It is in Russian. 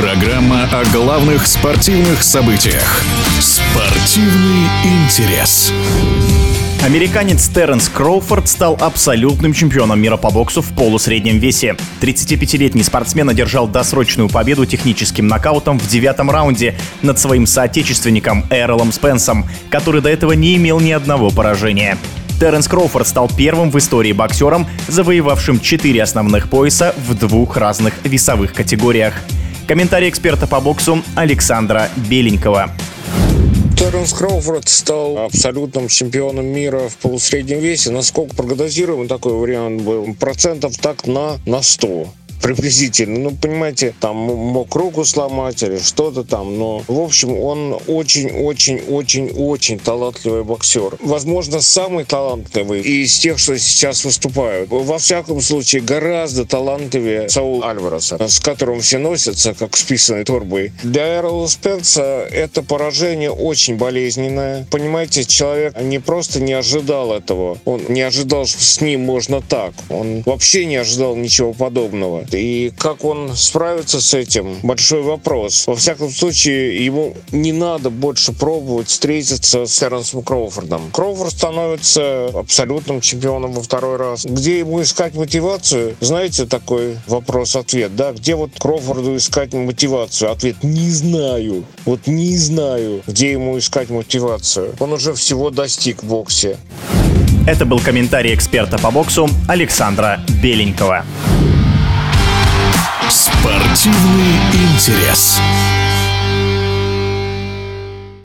о главных спортивных событиях. Спортивный интерес. Американец Терренс Кроуфорд стал абсолютным чемпионом мира по боксу в полусреднем весе. 35-летний спортсмен одержал досрочную победу техническим нокаутом в девятом раунде над своим соотечественником Эролом Спенсом, который до этого не имел ни одного поражения. Терренс Кроуфорд стал первым в истории боксером, завоевавшим четыре основных пояса в двух разных весовых категориях. Комментарий эксперта по боксу Александра Беленького. Терренс Кроуфорд стал абсолютным чемпионом мира в полусреднем весе. Насколько прогнозируем, такой вариант был процентов так на, на 100 приблизительно. Ну, понимаете, там мог руку сломать или что-то там, но, в общем, он очень-очень-очень-очень талантливый боксер. Возможно, самый талантливый из тех, что сейчас выступают. Во всяком случае, гораздо талантливее Саул Альвареса, с которым все носятся, как с писаной торбой. Для Эрла Спенса это поражение очень болезненное. Понимаете, человек не просто не ожидал этого, он не ожидал, что с ним можно так. Он вообще не ожидал ничего подобного. И как он справится с этим, большой вопрос. Во всяком случае, ему не надо больше пробовать встретиться с Терренсом Кроуфордом. Кроуфорд становится абсолютным чемпионом во второй раз. Где ему искать мотивацию? Знаете, такой вопрос-ответ, да? Где вот Кроуфорду искать мотивацию? Ответ – не знаю. Вот не знаю, где ему искать мотивацию. Он уже всего достиг в боксе. Это был комментарий эксперта по боксу Александра Беленького. Спортивный интерес.